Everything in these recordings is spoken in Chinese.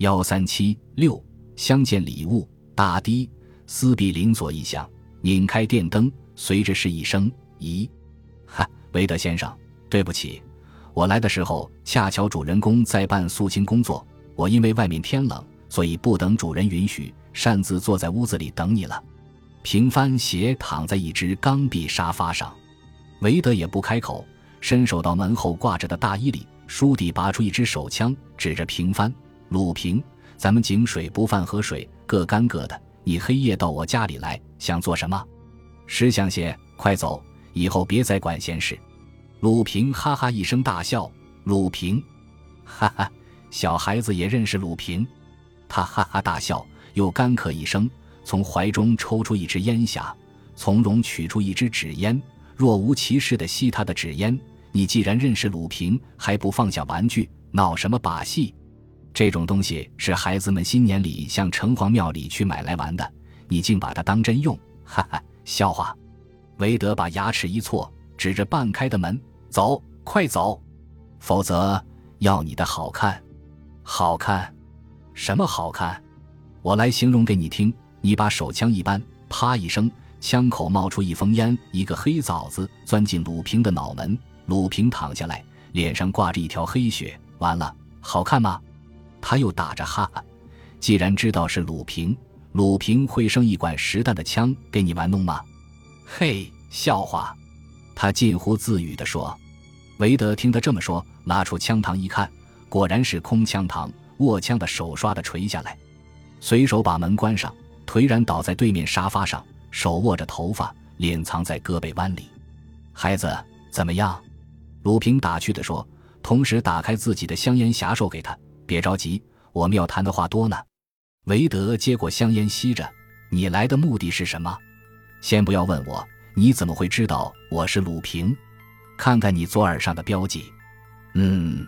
幺三七六相见礼物，大滴斯比林左一响，拧开电灯，随着是一声“咦”，哈，韦德先生，对不起，我来的时候恰巧主人公在办肃清工作，我因为外面天冷，所以不等主人允许，擅自坐在屋子里等你了。平帆斜躺在一只钢壁沙发上，韦德也不开口，伸手到门后挂着的大衣里，书底拔出一支手枪，指着平帆。鲁平，咱们井水不犯河水，各干各的。你黑夜到我家里来，想做什么？识相些，快走！以后别再管闲事。鲁平哈哈一声大笑。鲁平，哈哈，小孩子也认识鲁平。他哈哈大笑，又干咳一声，从怀中抽出一支烟匣，从容取出一支纸烟，若无其事地吸他的纸烟。你既然认识鲁平，还不放下玩具，闹什么把戏？这种东西是孩子们新年里向城隍庙里去买来玩的，你竟把它当真用？哈哈，笑话！韦德把牙齿一错，指着半开的门：“走，快走，否则要你的好看！好看？什么好看？我来形容给你听。你把手枪一扳，啪一声，枪口冒出一封烟，一个黑枣子钻进鲁平的脑门。鲁平躺下来，脸上挂着一条黑血。完了，好看吗？”他又打着哈哈，既然知道是鲁平，鲁平会生一管实弹的枪给你玩弄吗？嘿，笑话！他近乎自语地说。韦德听他这么说，拉出枪膛一看，果然是空枪膛，握枪的手唰的垂下来，随手把门关上，颓然倒在对面沙发上，手握着头发，脸藏在胳膊弯里。孩子怎么样？鲁平打趣地说，同时打开自己的香烟匣，授给他。别着急，我们要谈的话多呢。韦德接过香烟，吸着。你来的目的是什么？先不要问我，你怎么会知道我是鲁平？看看你左耳上的标记。嗯，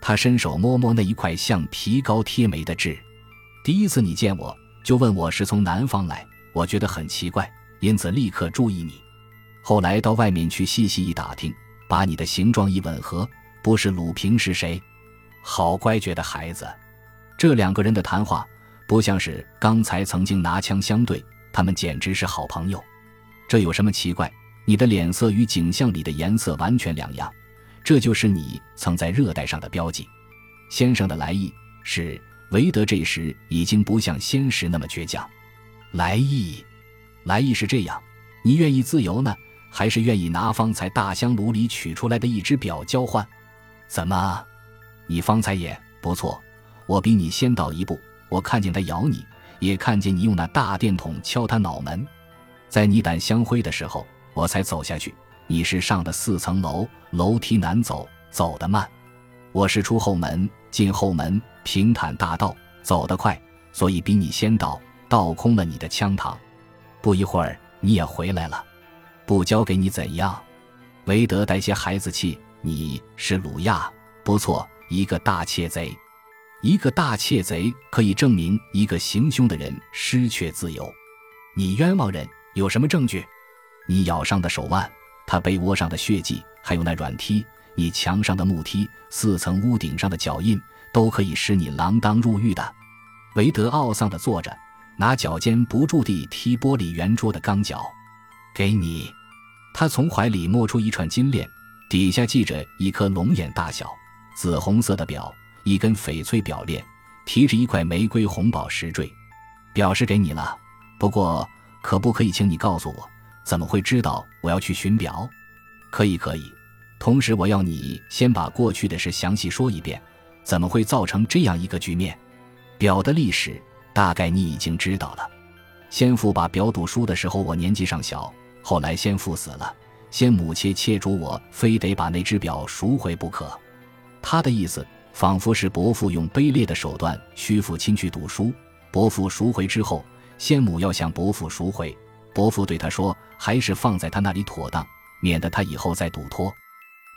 他伸手摸摸那一块像皮膏贴眉的痣。第一次你见我就问我是从南方来，我觉得很奇怪，因此立刻注意你。后来到外面去细细一打听，把你的形状一吻合，不是鲁平是谁？好乖觉的孩子，这两个人的谈话不像是刚才曾经拿枪相对，他们简直是好朋友。这有什么奇怪？你的脸色与景象里的颜色完全两样，这就是你曾在热带上的标记。先生的来意是，韦德这时已经不像先时那么倔强。来意，来意是这样：你愿意自由呢，还是愿意拿方才大香炉里取出来的一只表交换？怎么？你方才也不错，我比你先到一步。我看见他咬你，也看见你用那大电筒敲他脑门。在你胆相灰的时候，我才走下去。你是上的四层楼，楼梯难走，走得慢；我是出后门，进后门，平坦大道，走得快，所以比你先到，倒空了你的枪膛。不一会儿，你也回来了。不交给你怎样？韦德带些孩子气。你是鲁亚，不错。一个大窃贼，一个大窃贼可以证明一个行凶的人失去自由。你冤枉人，有什么证据？你咬伤的手腕，他被窝上的血迹，还有那软梯，你墙上的木梯，四层屋顶上的脚印，都可以使你锒铛入狱的。韦德懊丧地坐着，拿脚尖不住地踢玻璃圆桌的钢脚。给你，他从怀里摸出一串金链，底下系着一颗龙眼大小。紫红色的表，一根翡翠表链，提着一块玫瑰红宝石坠，表是给你了。不过，可不可以请你告诉我，怎么会知道我要去寻表？可以，可以。同时，我要你先把过去的事详细说一遍，怎么会造成这样一个局面？表的历史大概你已经知道了。先父把表赌输的时候，我年纪尚小。后来先父死了，先母切切嘱我，非得把那只表赎回不可。他的意思仿佛是伯父用卑劣的手段屈父亲去读书，伯父赎回之后，先母要向伯父赎回。伯父对他说：“还是放在他那里妥当，免得他以后再赌托。”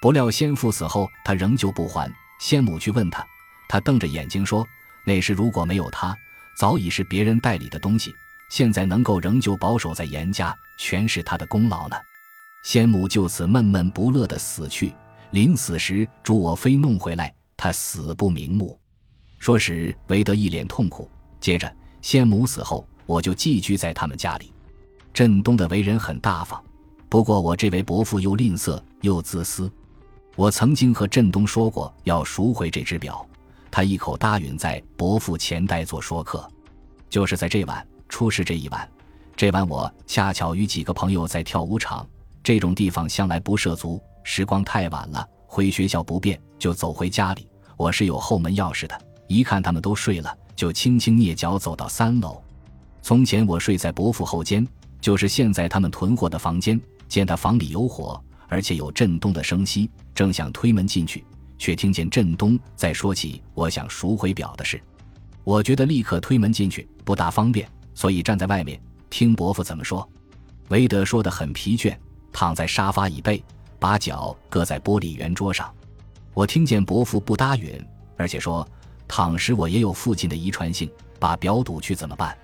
不料先父死后，他仍旧不还。先母去问他，他瞪着眼睛说：“那时如果没有他，早已是别人代理的东西。现在能够仍旧保守在严家，全是他的功劳呢。”先母就此闷闷不乐地死去。临死时，嘱我非弄回来，他死不瞑目。说时，韦德一脸痛苦。接着，先母死后，我就寄居在他们家里。振东的为人很大方，不过我这位伯父又吝啬又自私。我曾经和振东说过要赎回这只表，他一口答应在伯父前代做说客。就是在这晚出事这一晚，这晚我恰巧与几个朋友在跳舞场，这种地方向来不涉足。时光太晚了，回学校不便，就走回家里。我是有后门钥匙的。一看他们都睡了，就轻轻蹑脚走到三楼。从前我睡在伯父后间，就是现在他们囤货的房间。见他房里有火，而且有震动的声息，正想推门进去，却听见震东在说起我想赎回表的事。我觉得立刻推门进去不大方便，所以站在外面听伯父怎么说。韦德说得很疲倦，躺在沙发椅背，把脚搁在玻璃圆桌上。我听见伯父不答允，而且说。倘时我也有父亲的遗传性，把表赌去怎么办？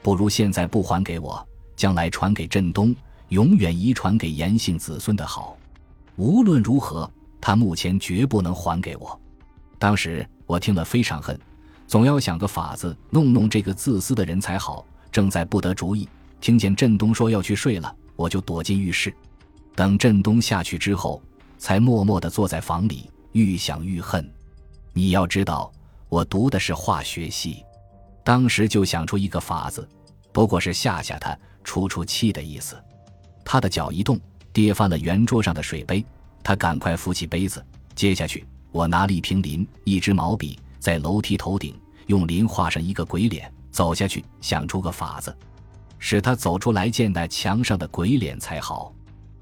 不如现在不还给我，将来传给振东，永远遗传给严姓子孙的好。无论如何，他目前绝不能还给我。当时我听了非常恨，总要想个法子弄弄这个自私的人才好。正在不得主意，听见振东说要去睡了，我就躲进浴室。等振东下去之后，才默默地坐在房里，愈想愈恨。你要知道。我读的是化学系，当时就想出一个法子，不过是吓吓他、出出气的意思。他的脚一动，跌翻了圆桌上的水杯，他赶快扶起杯子，接下去，我拿了一瓶磷、一支毛笔，在楼梯头顶用磷画上一个鬼脸，走下去，想出个法子，使他走出来见那墙上的鬼脸才好。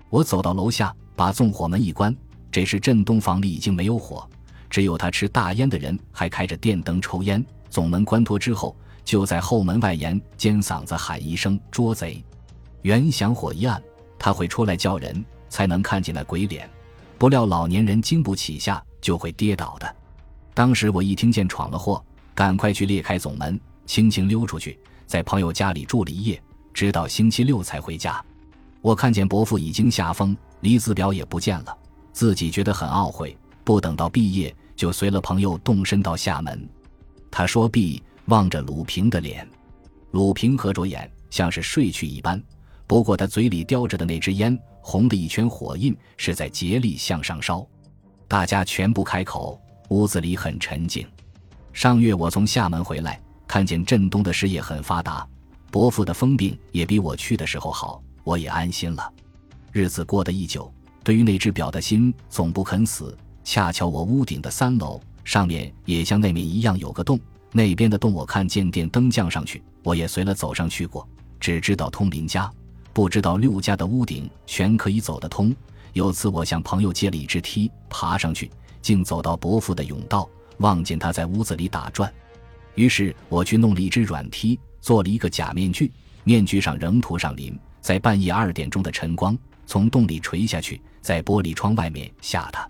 我走到楼下，把纵火门一关，这时镇东房里已经没有火。只有他吃大烟的人还开着电灯抽烟。总门关脱之后，就在后门外沿尖嗓子喊一声“捉贼”。原想火一暗，他会出来叫人，才能看见那鬼脸。不料老年人经不起吓，就会跌倒的。当时我一听见闯了祸，赶快去裂开总门，轻轻溜出去，在朋友家里住了一夜，直到星期六才回家。我看见伯父已经下风，离子表也不见了，自己觉得很懊悔。不等到毕业，就随了朋友动身到厦门。他说毕，望着鲁平的脸，鲁平合着眼，像是睡去一般。不过他嘴里叼着的那支烟，红的一圈火印，是在竭力向上烧。大家全部开口，屋子里很沉静。上月我从厦门回来，看见振东的事业很发达，伯父的疯病也比我去的时候好，我也安心了。日子过得一久，对于那只表的心总不肯死。恰巧我屋顶的三楼上面也像那面一样有个洞，那边的洞我看见电灯降上去，我也随了走上去过，只知道通林家，不知道六家的屋顶全可以走得通。有次我向朋友借了一只梯，爬上去，竟走到伯父的甬道，望见他在屋子里打转。于是我去弄了一只软梯，做了一个假面具，面具上仍涂上磷，在半夜二点钟的晨光从洞里垂下去，在玻璃窗外面吓他。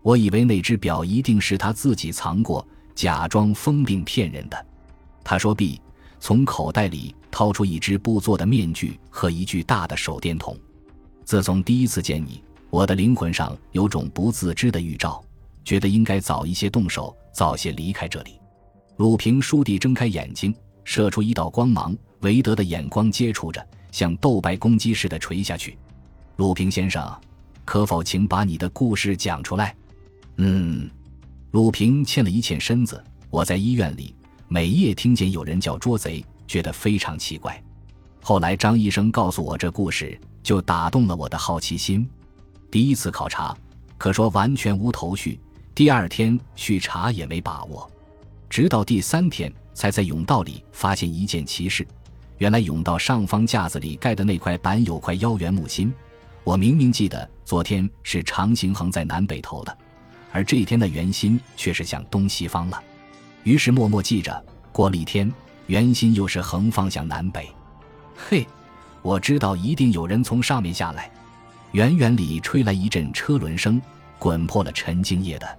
我以为那只表一定是他自己藏过，假装疯病骗人的。他说：“毕，从口袋里掏出一只布做的面具和一具大的手电筒。自从第一次见你，我的灵魂上有种不自知的预兆，觉得应该早一些动手，早些离开这里。”鲁平倏地睁开眼睛，射出一道光芒，韦德的眼光接触着，像斗白公鸡似的垂下去。鲁平先生，可否请把你的故事讲出来？嗯，鲁平欠了一欠身子。我在医院里每夜听见有人叫捉贼，觉得非常奇怪。后来张医生告诉我这故事，就打动了我的好奇心。第一次考察，可说完全无头绪；第二天去查也没把握，直到第三天才在甬道里发现一件奇事。原来甬道上方架子里盖的那块板有块腰圆木心，我明明记得昨天是长形横在南北头的。而这一天的圆心却是向东西方了，于是默默记着。过了一天，圆心又是横方向南北。嘿，我知道一定有人从上面下来。远远里吹来一阵车轮声，滚破了沉静夜的。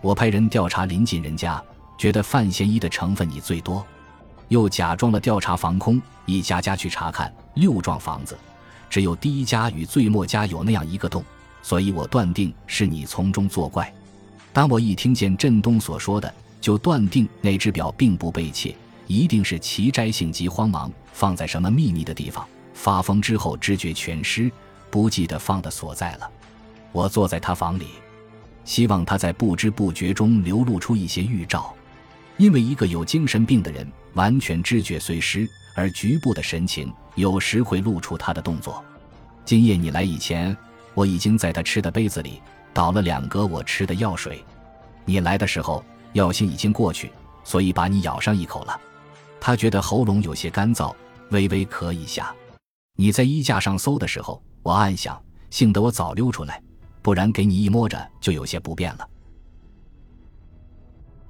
我派人调查临近人家，觉得范嫌疑的成分你最多。又假装了调查防空，一家家去查看，六幢房子，只有第一家与最末家有那样一个洞，所以我断定是你从中作怪。当我一听见振东所说的就断定那只表并不被窃，一定是其摘性急慌忙放在什么秘密的地方，发疯之后知觉全失，不记得放的所在了。我坐在他房里，希望他在不知不觉中流露出一些预兆，因为一个有精神病的人，完全知觉虽失，而局部的神情有时会露出他的动作。今夜你来以前，我已经在他吃的杯子里倒了两格我吃的药水。你来的时候。药性已经过去，所以把你咬上一口了。他觉得喉咙有些干燥，微微咳一下。你在衣架上搜的时候，我暗想：幸得我早溜出来，不然给你一摸着就有些不便了。